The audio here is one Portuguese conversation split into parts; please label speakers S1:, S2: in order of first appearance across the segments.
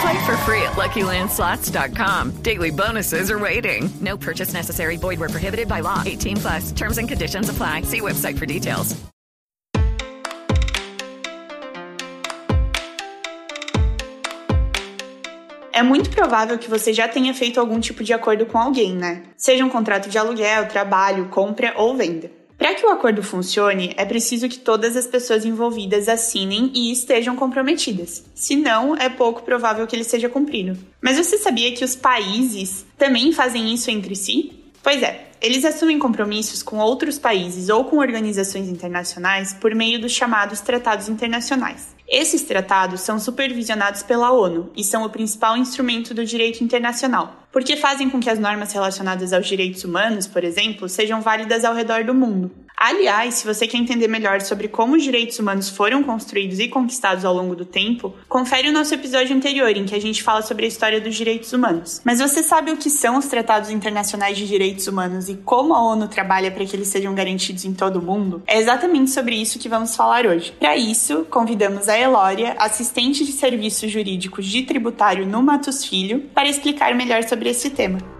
S1: Play for free at LuckyLandSlots.com. Daily bonuses are waiting. No purchase necessary. Void where prohibited by law. 18 plus. Terms and conditions apply. See website for details.
S2: É muito provável que você já tenha feito algum tipo de acordo com alguém, né? Seja um contrato de aluguel, trabalho, compra ou venda. Para que o acordo funcione, é preciso que todas as pessoas envolvidas assinem e estejam comprometidas. Senão, é pouco provável que ele seja cumprido. Mas você sabia que os países também fazem isso entre si? Pois é, eles assumem compromissos com outros países ou com organizações internacionais por meio dos chamados tratados internacionais. Esses tratados são supervisionados pela ONU e são o principal instrumento do direito internacional, porque fazem com que as normas relacionadas aos direitos humanos, por exemplo, sejam válidas ao redor do mundo. Aliás, se você quer entender melhor sobre como os direitos humanos foram construídos e conquistados ao longo do tempo, confere o nosso episódio anterior em que a gente fala sobre a história dos direitos humanos. Mas você sabe o que são os tratados internacionais de direitos humanos e como a ONU trabalha para que eles sejam garantidos em todo o mundo? É exatamente sobre isso que vamos falar hoje. Para isso, convidamos a Elória, assistente de serviços jurídicos de tributário no Matos Filho, para explicar melhor sobre esse tema.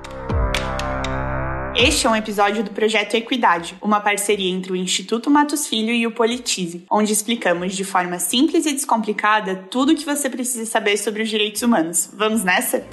S2: Este é um episódio do projeto Equidade, uma parceria entre o Instituto Matos Filho e o Politize, onde explicamos de forma simples e descomplicada tudo o que você precisa saber sobre os direitos humanos. Vamos nessa?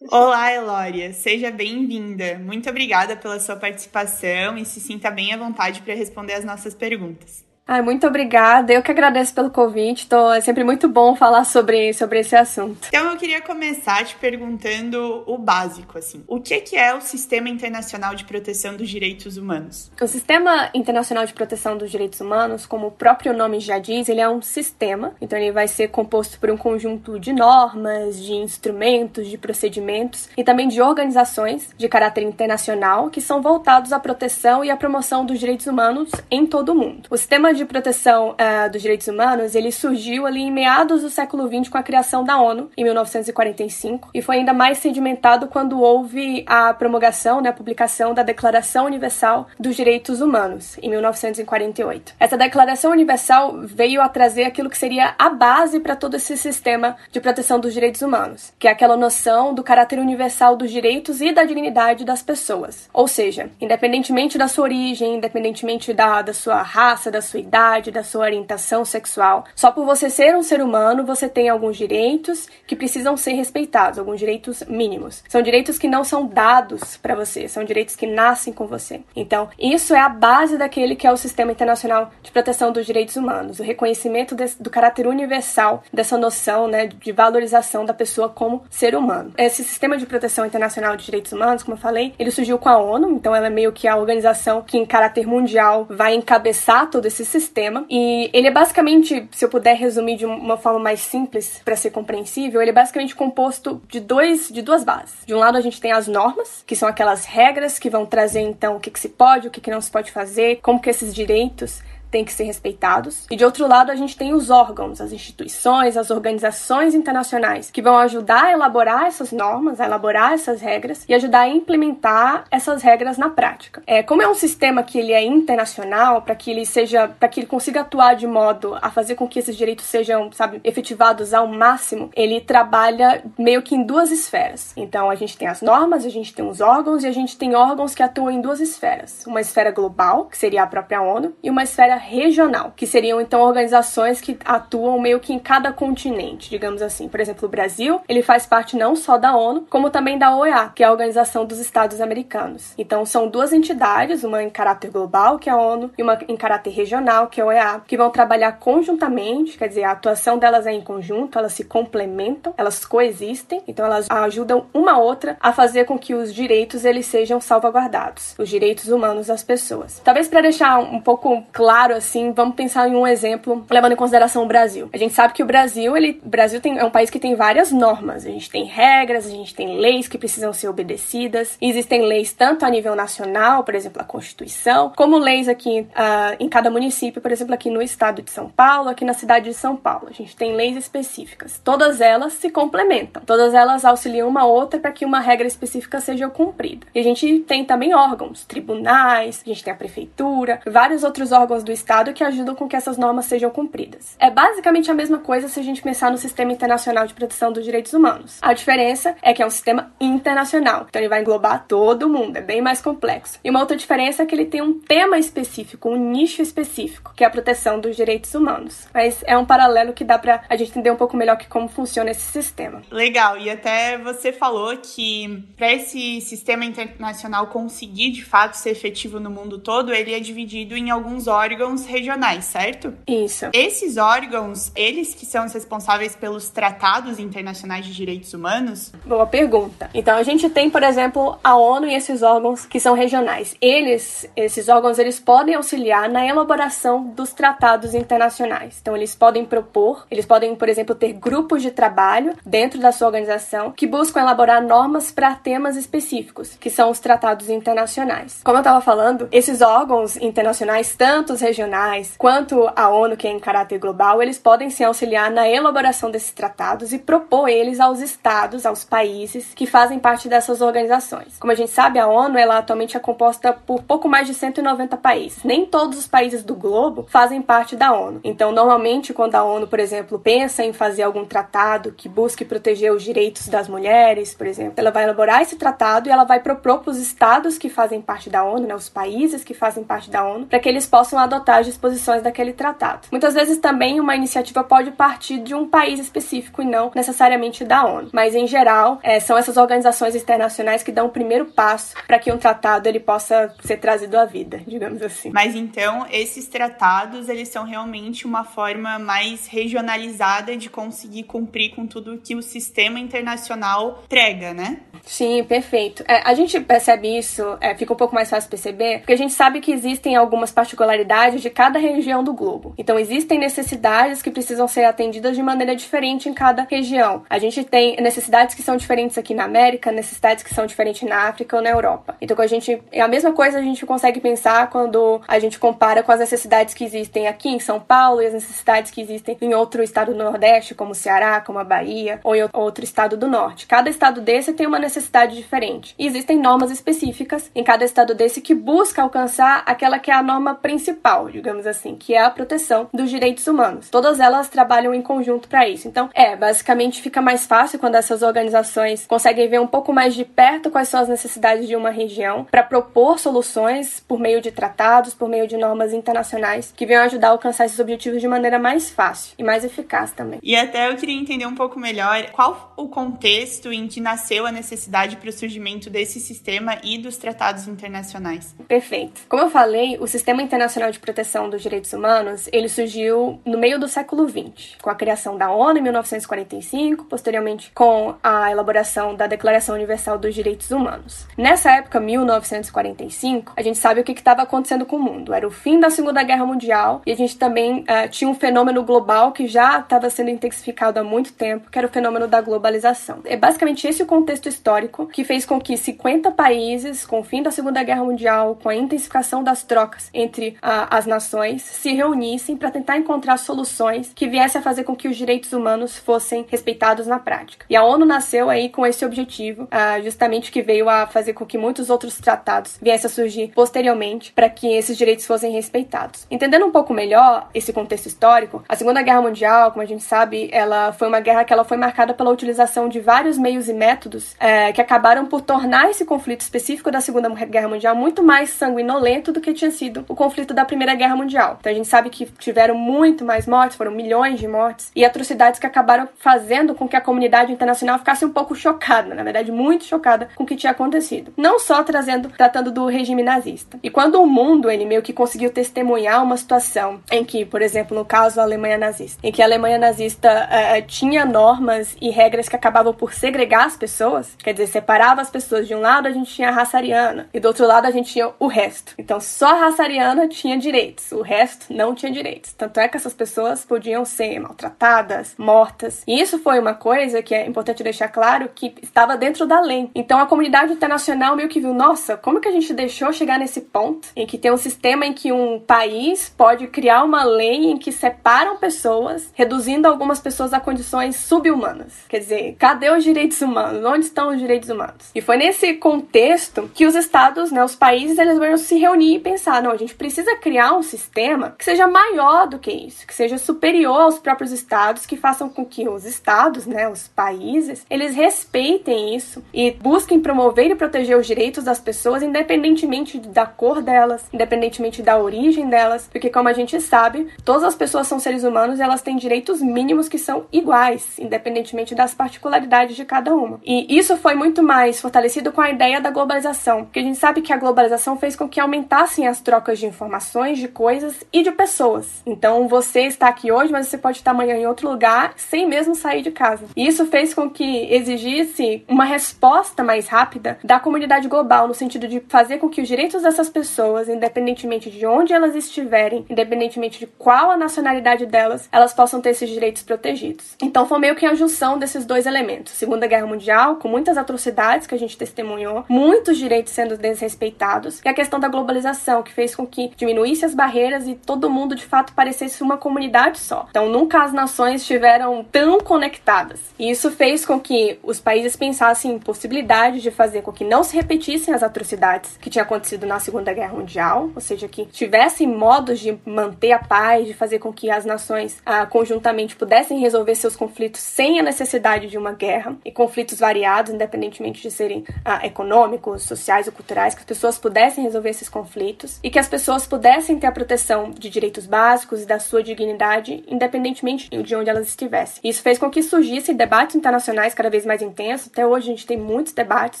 S2: Olá, Elória, seja bem-vinda. Muito obrigada pela sua participação e se sinta bem à vontade para responder as nossas perguntas.
S3: Ai, muito obrigada. Eu que agradeço pelo convite. Tô, é sempre muito bom falar sobre, sobre esse assunto.
S2: Então eu queria começar te perguntando o básico, assim. O que, que é o Sistema Internacional de Proteção dos Direitos Humanos?
S3: O Sistema Internacional de Proteção dos Direitos Humanos, como o próprio nome já diz, ele é um sistema. Então ele vai ser composto por um conjunto de normas, de instrumentos, de procedimentos e também de organizações de caráter internacional que são voltados à proteção e à promoção dos direitos humanos em todo o mundo. O sistema de proteção uh, dos direitos humanos ele surgiu ali em meados do século XX com a criação da ONU em 1945 e foi ainda mais sedimentado quando houve a promulgação, né, a publicação da Declaração Universal dos Direitos Humanos em 1948. Essa Declaração Universal veio a trazer aquilo que seria a base para todo esse sistema de proteção dos direitos humanos, que é aquela noção do caráter universal dos direitos e da dignidade das pessoas. Ou seja, independentemente da sua origem, independentemente da, da sua raça, da sua idade, da sua orientação sexual. Só por você ser um ser humano, você tem alguns direitos que precisam ser respeitados, alguns direitos mínimos. São direitos que não são dados para você, são direitos que nascem com você. Então, isso é a base daquele que é o Sistema Internacional de Proteção dos Direitos Humanos, o reconhecimento desse, do caráter universal dessa noção, né, de valorização da pessoa como ser humano. Esse Sistema de Proteção Internacional de Direitos Humanos, como eu falei, ele surgiu com a ONU, então ela é meio que a organização que em caráter mundial vai encabeçar todo esse sistema. E ele é basicamente, se eu puder resumir de uma forma mais simples para ser compreensível, ele é basicamente composto de dois de duas bases. De um lado a gente tem as normas, que são aquelas regras que vão trazer então o que, que se pode, o que, que não se pode fazer, como que esses direitos têm que ser respeitados. E de outro lado, a gente tem os órgãos, as instituições, as organizações internacionais que vão ajudar a elaborar essas normas, a elaborar essas regras e ajudar a implementar essas regras na prática. É, como é um sistema que ele é internacional, para que ele seja, para que ele consiga atuar de modo a fazer com que esses direitos sejam, sabe, efetivados ao máximo, ele trabalha meio que em duas esferas. Então, a gente tem as normas, a gente tem os órgãos e a gente tem órgãos que atuam em duas esferas. Uma esfera global, que seria a própria ONU, e uma esfera regional, que seriam então organizações que atuam meio que em cada continente, digamos assim. Por exemplo, o Brasil, ele faz parte não só da ONU, como também da OEA, que é a Organização dos Estados Americanos. Então são duas entidades, uma em caráter global, que é a ONU, e uma em caráter regional, que é a OEA, que vão trabalhar conjuntamente, quer dizer, a atuação delas é em conjunto, elas se complementam, elas coexistem, então elas ajudam uma outra a fazer com que os direitos eles sejam salvaguardados, os direitos humanos das pessoas. Talvez para deixar um pouco claro assim, vamos pensar em um exemplo levando em consideração o Brasil. A gente sabe que o Brasil, ele, Brasil tem, é um país que tem várias normas. A gente tem regras, a gente tem leis que precisam ser obedecidas. Existem leis tanto a nível nacional, por exemplo, a Constituição, como leis aqui uh, em cada município, por exemplo, aqui no estado de São Paulo, aqui na cidade de São Paulo. A gente tem leis específicas. Todas elas se complementam. Todas elas auxiliam uma outra para que uma regra específica seja cumprida. E a gente tem também órgãos, tribunais, a gente tem a prefeitura, vários outros órgãos do estado que ajudam com que essas normas sejam cumpridas. É basicamente a mesma coisa se a gente pensar no sistema internacional de proteção dos direitos humanos. A diferença é que é um sistema internacional, então ele vai englobar todo mundo, é bem mais complexo. E uma outra diferença é que ele tem um tema específico, um nicho específico, que é a proteção dos direitos humanos. Mas é um paralelo que dá para a gente entender um pouco melhor que como funciona esse sistema.
S2: Legal, e até você falou que para esse sistema internacional conseguir de fato ser efetivo no mundo todo, ele é dividido em alguns órgãos regionais, certo?
S3: Isso.
S2: Esses órgãos, eles que são os responsáveis pelos tratados internacionais de direitos humanos?
S3: Boa pergunta. Então a gente tem, por exemplo, a ONU e esses órgãos que são regionais. Eles, esses órgãos, eles podem auxiliar na elaboração dos tratados internacionais. Então eles podem propor, eles podem, por exemplo, ter grupos de trabalho dentro da sua organização que buscam elaborar normas para temas específicos, que são os tratados internacionais. Como eu estava falando, esses órgãos internacionais, tanto os regionais quanto a ONU, que é em caráter global, eles podem se auxiliar na elaboração desses tratados e propor eles aos estados, aos países que fazem parte dessas organizações. Como a gente sabe, a ONU ela atualmente é composta por pouco mais de 190 países. Nem todos os países do globo fazem parte da ONU. Então, normalmente, quando a ONU, por exemplo, pensa em fazer algum tratado que busque proteger os direitos das mulheres, por exemplo, ela vai elaborar esse tratado e ela vai propor para os estados que fazem parte da ONU, né, os países que fazem parte da ONU, para que eles possam adotar as disposições daquele tratado. Muitas vezes também uma iniciativa pode partir de um país específico e não necessariamente da ONU. Mas em geral, é, são essas organizações internacionais que dão o primeiro passo para que um tratado ele possa ser trazido à vida, digamos assim.
S2: Mas então esses tratados eles são realmente uma forma mais regionalizada de conseguir cumprir com tudo que o sistema internacional prega, né?
S3: Sim, perfeito. É, a gente percebe isso, é, fica um pouco mais fácil perceber, porque a gente sabe que existem algumas particularidades de cada região do globo. Então, existem necessidades que precisam ser atendidas de maneira diferente em cada região. A gente tem necessidades que são diferentes aqui na América, necessidades que são diferentes na África ou na Europa. Então, a gente, é a mesma coisa a gente consegue pensar quando a gente compara com as necessidades que existem aqui em São Paulo e as necessidades que existem em outro estado do Nordeste, como o Ceará, como a Bahia, ou em outro estado do Norte. Cada estado desse tem uma necessidade diferente. E existem normas específicas em cada estado desse que busca alcançar aquela que é a norma principal, digamos assim, que é a proteção dos direitos humanos. Todas elas trabalham em conjunto para isso. Então, é, basicamente fica mais fácil quando essas organizações conseguem ver um pouco mais de perto quais são as necessidades de uma região para propor soluções por meio de tratados, por meio de normas internacionais que venham ajudar a alcançar esses objetivos de maneira mais fácil e mais eficaz também.
S2: E até eu queria entender um pouco melhor qual o contexto em que nasceu a necessidade para o surgimento desse sistema e dos tratados internacionais.
S3: Perfeito. Como eu falei, o Sistema Internacional de Proteção dos Direitos Humanos, ele surgiu no meio do século XX, com a criação da ONU em 1945, posteriormente com a elaboração da Declaração Universal dos Direitos Humanos. Nessa época, 1945, a gente sabe o que estava acontecendo com o mundo. Era o fim da Segunda Guerra Mundial e a gente também uh, tinha um fenômeno global que já estava sendo intensificado há muito tempo, que era o fenômeno da globalização. É basicamente esse o contexto histórico que fez com que 50 países, com o fim da Segunda Guerra Mundial, com a intensificação das trocas entre uh, as nações, se reunissem para tentar encontrar soluções que viessem a fazer com que os direitos humanos fossem respeitados na prática. E a ONU nasceu aí com esse objetivo, uh, justamente que veio a fazer com que muitos outros tratados viessem a surgir posteriormente para que esses direitos fossem respeitados. Entendendo um pouco melhor esse contexto histórico, a Segunda Guerra Mundial, como a gente sabe, ela foi uma guerra que ela foi marcada pela utilização de vários meios e métodos é, que acabaram por tornar esse conflito específico da Segunda Guerra Mundial muito mais sanguinolento do que tinha sido o conflito da Primeira Primeira Guerra Mundial. Então a gente sabe que tiveram muito mais mortes, foram milhões de mortes e atrocidades que acabaram fazendo com que a comunidade internacional ficasse um pouco chocada, na verdade muito chocada com o que tinha acontecido. Não só trazendo, tratando do regime nazista. E quando o mundo ele meio que conseguiu testemunhar uma situação em que, por exemplo, no caso da Alemanha nazista, em que a Alemanha nazista uh, tinha normas e regras que acabavam por segregar as pessoas, quer dizer, separava as pessoas de um lado a gente tinha a raça ariana e do outro lado a gente tinha o resto. Então só a raça ariana tinha direitos, o resto não tinha direitos. Tanto é que essas pessoas podiam ser maltratadas, mortas. E isso foi uma coisa que é importante deixar claro que estava dentro da lei. Então a comunidade internacional meio que viu, nossa, como que a gente deixou chegar nesse ponto em que tem um sistema em que um país pode criar uma lei em que separam pessoas, reduzindo algumas pessoas a condições subhumanas. Quer dizer, cadê os direitos humanos? Onde estão os direitos humanos? E foi nesse contexto que os estados, né, os países, eles vão se reunir e pensar, não, a gente precisa criar um sistema que seja maior do que isso, que seja superior aos próprios estados, que façam com que os estados, né, os países, eles respeitem isso e busquem promover e proteger os direitos das pessoas, independentemente da cor delas, independentemente da origem delas, porque como a gente sabe, todas as pessoas são seres humanos e elas têm direitos mínimos que são iguais, independentemente das particularidades de cada uma. E isso foi muito mais fortalecido com a ideia da globalização, porque a gente sabe que a globalização fez com que aumentassem as trocas de informações, de coisas e de pessoas. Então você está aqui hoje, mas você pode estar amanhã em outro lugar sem mesmo sair de casa. E isso fez com que exigisse uma resposta mais rápida da comunidade global, no sentido de fazer com que os direitos dessas pessoas, independentemente de onde elas estiverem, independentemente de qual a nacionalidade delas, elas possam ter esses direitos protegidos. Então foi meio que a junção desses dois elementos. Segunda Guerra Mundial, com muitas atrocidades que a gente testemunhou, muitos direitos sendo desrespeitados, e a questão da globalização, que fez com que diminuísse as barreiras e todo mundo de fato parecesse uma comunidade só. Então nunca as nações estiveram tão conectadas. E isso fez com que os países pensassem em possibilidades de fazer com que não se repetissem as atrocidades que tinham acontecido na Segunda Guerra Mundial, ou seja, que tivessem modos de manter a paz, de fazer com que as nações ah, conjuntamente pudessem resolver seus conflitos sem a necessidade de uma guerra, e conflitos variados, independentemente de serem ah, econômicos, sociais ou culturais, que as pessoas pudessem resolver esses conflitos e que as pessoas pudessem ter a proteção de direitos básicos e da sua dignidade, independentemente de onde elas estivessem. Isso fez com que surgissem debates internacionais cada vez mais intensos. Até hoje a gente tem muitos debates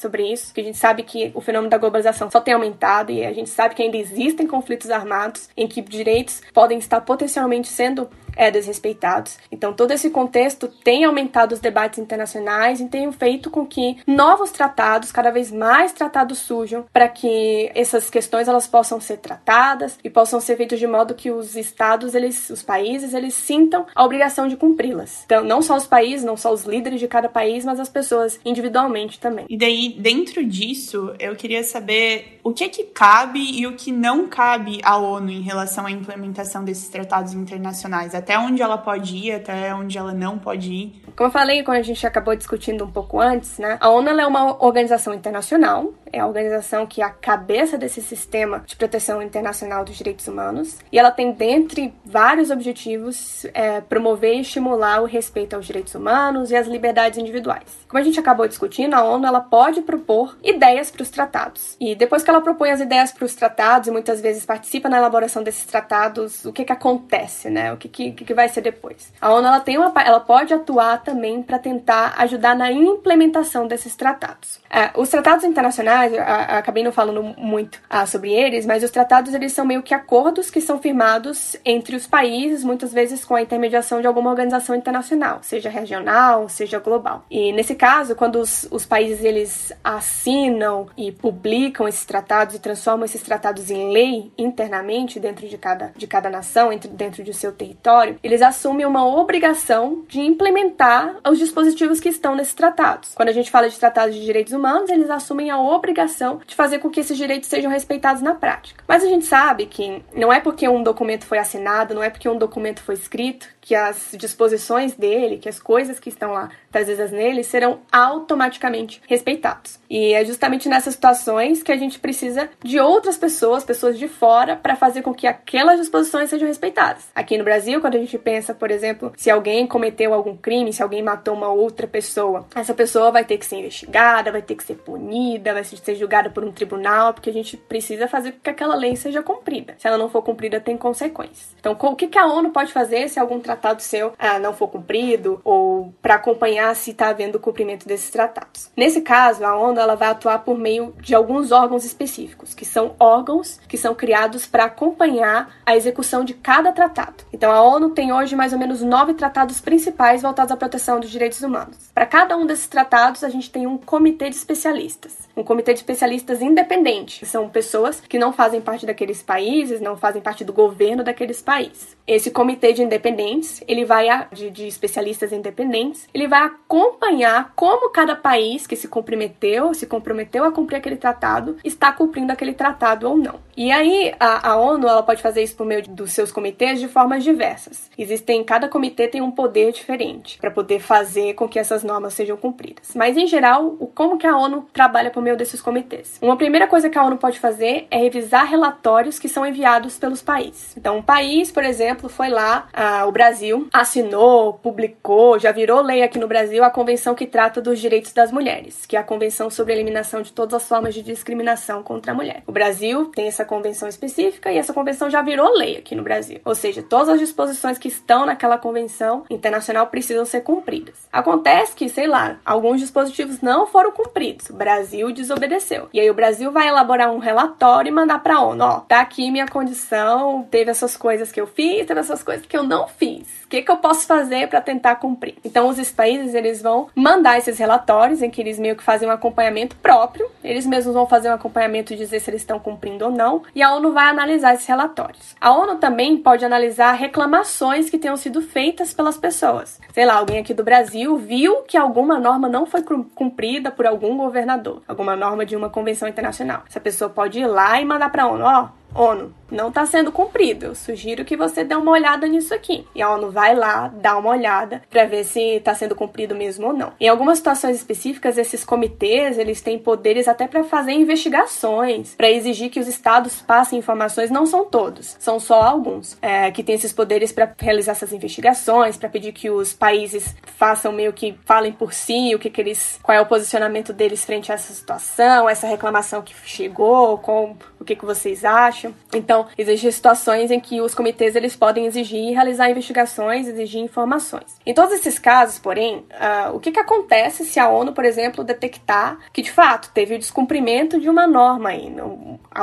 S3: sobre isso, que a gente sabe que o fenômeno da globalização só tem aumentado e a gente sabe que ainda existem conflitos armados em que direitos podem estar potencialmente sendo é, desrespeitados. Então, todo esse contexto tem aumentado os debates internacionais e tem feito com que novos tratados, cada vez mais tratados surjam para que essas questões elas possam ser tratadas e possam ser feitos de modo que os estados, eles, os países, eles sintam a obrigação de cumpri-las. Então, não só os países, não só os líderes de cada país, mas as pessoas individualmente também.
S2: E daí, dentro disso, eu queria saber o que é que cabe e o que não cabe à ONU em relação à implementação desses tratados internacionais até onde ela pode ir, até onde ela não pode ir.
S3: Como eu falei quando a gente acabou discutindo um pouco antes, né? A ONU é uma organização internacional, é a organização que é a cabeça desse sistema de proteção internacional dos direitos humanos, e ela tem, dentre vários objetivos, é, promover e estimular o respeito aos direitos humanos e às liberdades individuais. Como a gente acabou discutindo, a ONU ela pode propor ideias para os tratados. E depois que ela propõe as ideias para os tratados e muitas vezes participa na elaboração desses tratados, o que que acontece, né? O que que, que vai ser depois? A ONU ela tem uma, ela pode atuar também para tentar ajudar na implementação desses tratados. É, os tratados internacionais, eu, eu acabei não falando muito ah, sobre eles, mas os tratados eles são meio que acordos que são firmados entre os países, muitas vezes com a intermediação de alguma organização internacional, seja regional, seja global. E nesse caso, quando os, os países eles assinam e publicam esses tratados e transformam esses tratados em lei internamente dentro de cada, de cada nação, entre, dentro de seu território, eles assumem uma obrigação de implementar os dispositivos que estão nesses tratados. Quando a gente fala de tratados de direitos humanos, eles assumem a obrigação de fazer com que esses direitos sejam respeitados na prática. Mas a gente sabe que não é porque um documento foi assinado, não é porque um documento foi escrito, que as disposições dele, que as coisas que estão lá trazidas nele serão automaticamente respeitados. E é justamente nessas situações que a gente precisa de outras pessoas, pessoas de fora, para fazer com que aquelas disposições sejam respeitadas. Aqui no Brasil, quando a gente pensa, por exemplo, se alguém cometeu algum crime, se alguém matou uma outra pessoa, essa pessoa vai ter que ser investigada, vai ter que ser punida, vai ser julgada por um tribunal, porque a gente precisa fazer com que aquela lei seja cumprida. Se ela não for cumprida, tem consequências. Então, o que a ONU pode fazer se algum tratado seu ah, não for cumprido ou para acompanhar se está havendo o cumprimento desses tratados? Nesse caso, a ONU ela vai atuar por meio de alguns órgãos específicos, que são órgãos que são criados para acompanhar a execução de cada tratado. Então, a ONU tem hoje mais ou menos nove tratados principais voltados à proteção dos direitos humanos. Para cada um desses tratados, a gente tem um comitê de especialistas, um comitê de especialistas independente, que são pessoas que não fazem parte daqueles países, não fazem parte do governo daqueles países. Esse comitê de independentes, ele vai de, de especialistas independentes, ele vai acompanhar como cada país que se comprometeu, se comprometeu a cumprir aquele tratado, está cumprindo aquele tratado ou não. E aí a, a ONU ela pode fazer isso por meio dos seus comitês de formas diversas. Existem cada comitê tem um poder diferente para poder fazer com que essas normas sejam cumpridas. Mas em geral, o como que a ONU trabalha por meio desses comitês? Uma primeira coisa que a ONU pode fazer é revisar relatórios que são enviados pelos países. Então, um país, por exemplo, foi lá, ah, o Brasil assinou, publicou, já virou lei aqui no Brasil a convenção que trata dos direitos das mulheres, que é a Convenção sobre a Eliminação de Todas as Formas de Discriminação contra a Mulher. O Brasil tem essa convenção específica e essa convenção já virou lei aqui no Brasil. Ou seja, todas as disposições que estão naquela convenção internacional precisam ser cumpridas. Acontece que, sei lá, alguns dispositivos não foram cumpridos. O Brasil desobedeceu. E aí o Brasil vai elaborar um relatório e mandar para a ONU, ó, tá aqui minha condição, teve essas coisas que eu fiz, teve essas coisas que eu não fiz. O que, que eu posso fazer para tentar cumprir? Então, os países eles vão mandar esses relatórios em que eles meio que fazem um acompanhamento próprio, eles mesmos vão fazer um acompanhamento e dizer se eles estão cumprindo ou não, e a ONU vai analisar esses relatórios. A ONU também pode analisar reclamações que tenham sido feitas pelas pessoas. Sei lá, alguém aqui do Brasil viu que alguma norma não foi cumprida por algum governador, alguma norma de uma convenção internacional. Essa pessoa pode ir lá e mandar para a ONU, ó, ONU, não está sendo cumprido. Eu sugiro que você dê uma olhada nisso aqui. E a ONU vai lá, dá uma olhada para ver se está sendo cumprido mesmo ou não. Em algumas situações específicas, esses comitês eles têm poderes até para fazer investigações, para exigir que os estados passem informações. Não são todos, são só alguns é, que têm esses poderes para realizar essas investigações, para pedir que os países façam meio que falem por si o que, que eles, qual é o posicionamento deles frente a essa situação, essa reclamação que chegou, com o que, que vocês acham. Então, existem situações em que os comitês eles podem exigir realizar investigações, exigir informações. Em todos esses casos, porém, uh, o que, que acontece se a ONU, por exemplo, detectar que de fato teve o descumprimento de uma norma aí?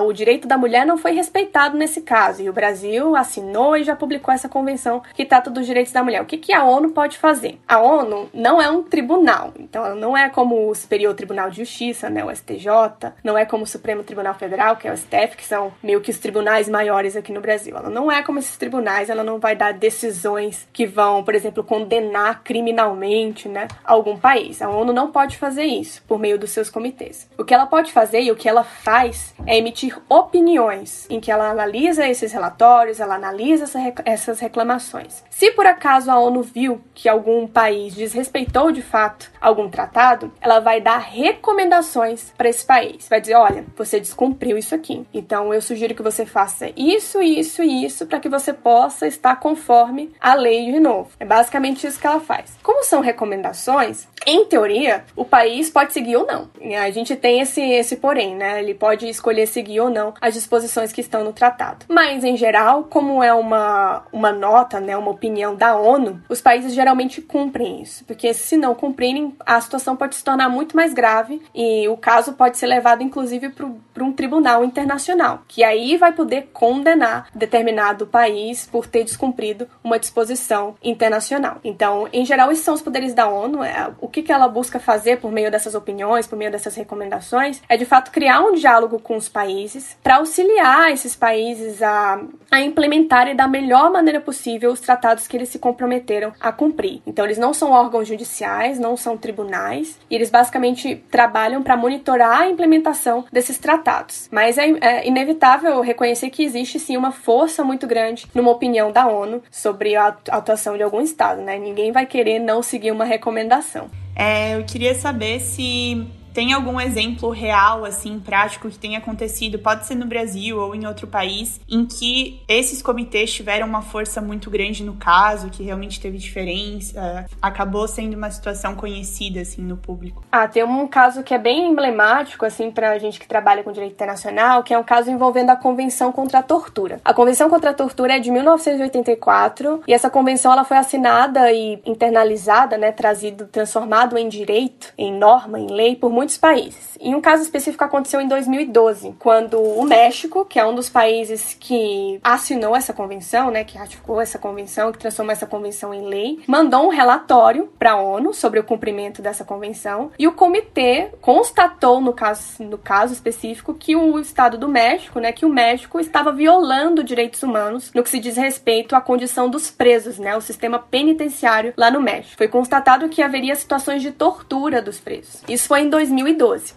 S3: O direito da mulher não foi respeitado nesse caso e o Brasil assinou e já publicou essa convenção que trata dos direitos da mulher. O que, que a ONU pode fazer? A ONU não é um tribunal, então ela não é como o Superior Tribunal de Justiça, né, o STJ, não é como o Supremo Tribunal Federal, que é o STF, que são meio que os tribunais maiores aqui no Brasil. Ela não é como esses tribunais, ela não vai dar decisões que vão, por exemplo, condenar criminalmente, né, algum país. A ONU não pode fazer isso por meio dos seus comitês. O que ela pode fazer e o que ela faz é emitir opiniões em que ela analisa esses relatórios, ela analisa essa, essas reclamações. Se por acaso a ONU viu que algum país desrespeitou de fato algum tratado, ela vai dar recomendações para esse país. Vai dizer, olha, você descumpriu isso aqui. Então eu sugiro que você faça isso, isso e isso para que você possa estar conforme a lei de novo. É basicamente isso que ela faz. Como são recomendações, em teoria, o país pode seguir ou não. A gente tem esse, esse porém, né? Ele pode escolher seguir ou não as disposições que estão no tratado. Mas, em geral, como é uma, uma nota, né, uma opinião da ONU, os países geralmente cumprem isso. Porque se não cumprirem, a situação pode se tornar muito mais grave e o caso pode ser levado, inclusive, para um tribunal internacional, que aí vai poder condenar determinado país por ter descumprido uma disposição internacional. Então, em geral, esses são os poderes da ONU. É, o que, ela busca fazer por meio dessas opiniões, por meio dessas recomendações, é de fato criar um diálogo com os países para auxiliar esses países a, a implementarem da melhor maneira possível os tratados que eles se comprometeram a cumprir. Então, eles não são órgãos judiciais, não são tribunais, e eles basicamente trabalham para monitorar a implementação desses tratados tratados. Mas é, é inevitável reconhecer que existe sim uma força muito grande numa opinião da ONU sobre a atuação de algum Estado, né? Ninguém vai querer não seguir uma recomendação.
S2: É, eu queria saber se tem algum exemplo real, assim, prático que tenha acontecido, pode ser no Brasil ou em outro país, em que esses comitês tiveram uma força muito grande no caso, que realmente teve diferença, acabou sendo uma situação conhecida, assim, no público?
S3: Ah, tem um caso que é bem emblemático, assim, pra gente que trabalha com direito internacional, que é um caso envolvendo a Convenção contra a Tortura. A Convenção contra a Tortura é de 1984 e essa convenção ela foi assinada e internalizada, né, trazido, transformado em direito, em norma, em lei por muitos países. E um caso específico aconteceu em 2012, quando o México, que é um dos países que assinou essa convenção, né, que ratificou essa convenção, que transformou essa convenção em lei, mandou um relatório para a ONU sobre o cumprimento dessa convenção, e o comitê constatou no caso, no caso específico que o Estado do México, né, que o México estava violando direitos humanos no que se diz respeito à condição dos presos, né, o sistema penitenciário lá no México. Foi constatado que haveria situações de tortura dos presos. Isso foi em 2012.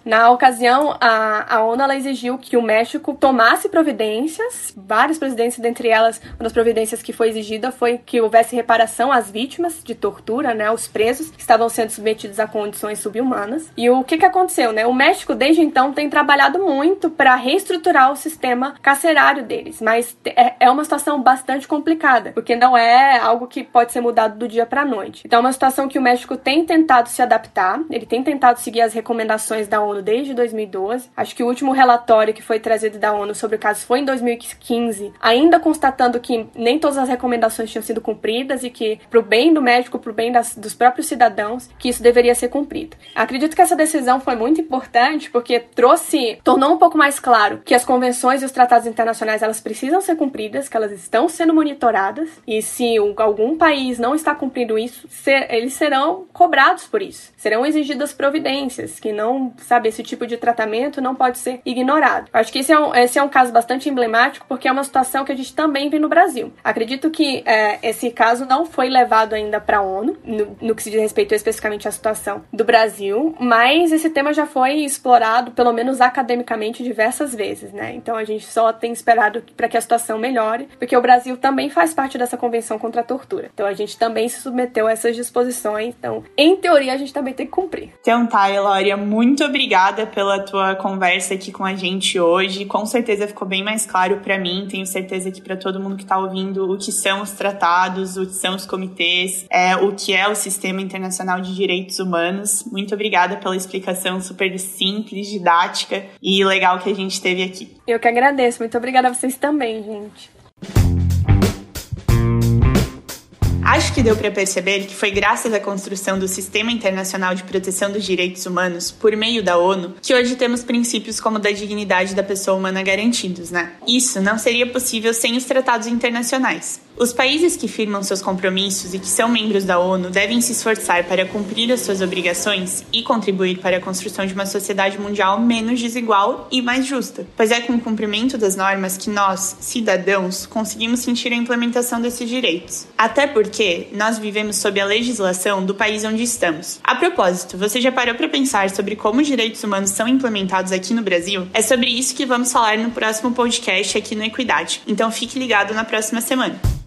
S3: Na ocasião, a, a ONU ela exigiu que o México tomasse providências, várias providências, dentre elas, uma das providências que foi exigida foi que houvesse reparação às vítimas de tortura, né, os presos que estavam sendo submetidos a condições subhumanas. E o que, que aconteceu, né? O México, desde então, tem trabalhado muito para reestruturar o sistema carcerário deles, mas é, é uma situação bastante complicada, porque não é algo que pode ser mudado do dia para a noite. Então, é uma situação que o México tem tentado se adaptar, ele tem tentado seguir as recomendações da ONU desde 2012. Acho que o último relatório que foi trazido da ONU sobre o caso foi em 2015, ainda constatando que nem todas as recomendações tinham sido cumpridas e que, para o bem do médico, para o bem das, dos próprios cidadãos, que isso deveria ser cumprido. Acredito que essa decisão foi muito importante porque trouxe, tornou um pouco mais claro que as convenções e os tratados internacionais elas precisam ser cumpridas, que elas estão sendo monitoradas e se algum país não está cumprindo isso, ser, eles serão cobrados por isso, serão exigidas providências que não, sabe, esse tipo de tratamento não pode ser ignorado. Acho que esse é, um, esse é um caso bastante emblemático porque é uma situação que a gente também vê no Brasil. Acredito que é, esse caso não foi levado ainda para a ONU, no, no, que se diz respeito especificamente à situação do Brasil, mas esse tema já foi explorado, pelo menos academicamente, diversas vezes, né? Então a gente só tem esperado para que a situação melhore, porque o Brasil também faz parte dessa convenção contra a tortura. Então a gente também se submeteu a essas disposições. Então, em teoria, a gente também tem que cumprir.
S2: Então tá, Elória, muito obrigada pela tua conversa aqui com a gente hoje. Com certeza ficou bem mais claro para mim, tenho certeza que para todo mundo que tá ouvindo, o que são os tratados, o que são os comitês, é, o que é o Sistema Internacional de Direitos Humanos. Muito obrigada pela explicação super simples, didática e legal que a gente teve aqui.
S3: Eu que agradeço. Muito obrigada a vocês também, gente.
S2: Acho que deu para perceber que foi graças à construção do Sistema Internacional de Proteção dos Direitos Humanos por meio da ONU que hoje temos princípios como da dignidade da pessoa humana garantidos, né? Isso não seria possível sem os tratados internacionais. Os países que firmam seus compromissos e que são membros da ONU devem se esforçar para cumprir as suas obrigações e contribuir para a construção de uma sociedade mundial menos desigual e mais justa, pois é com o cumprimento das normas que nós, cidadãos, conseguimos sentir a implementação desses direitos. Até porque nós vivemos sob a legislação do país onde estamos. A propósito, você já parou para pensar sobre como os direitos humanos são implementados aqui no Brasil? É sobre isso que vamos falar no próximo podcast aqui no Equidade. Então fique ligado na próxima semana.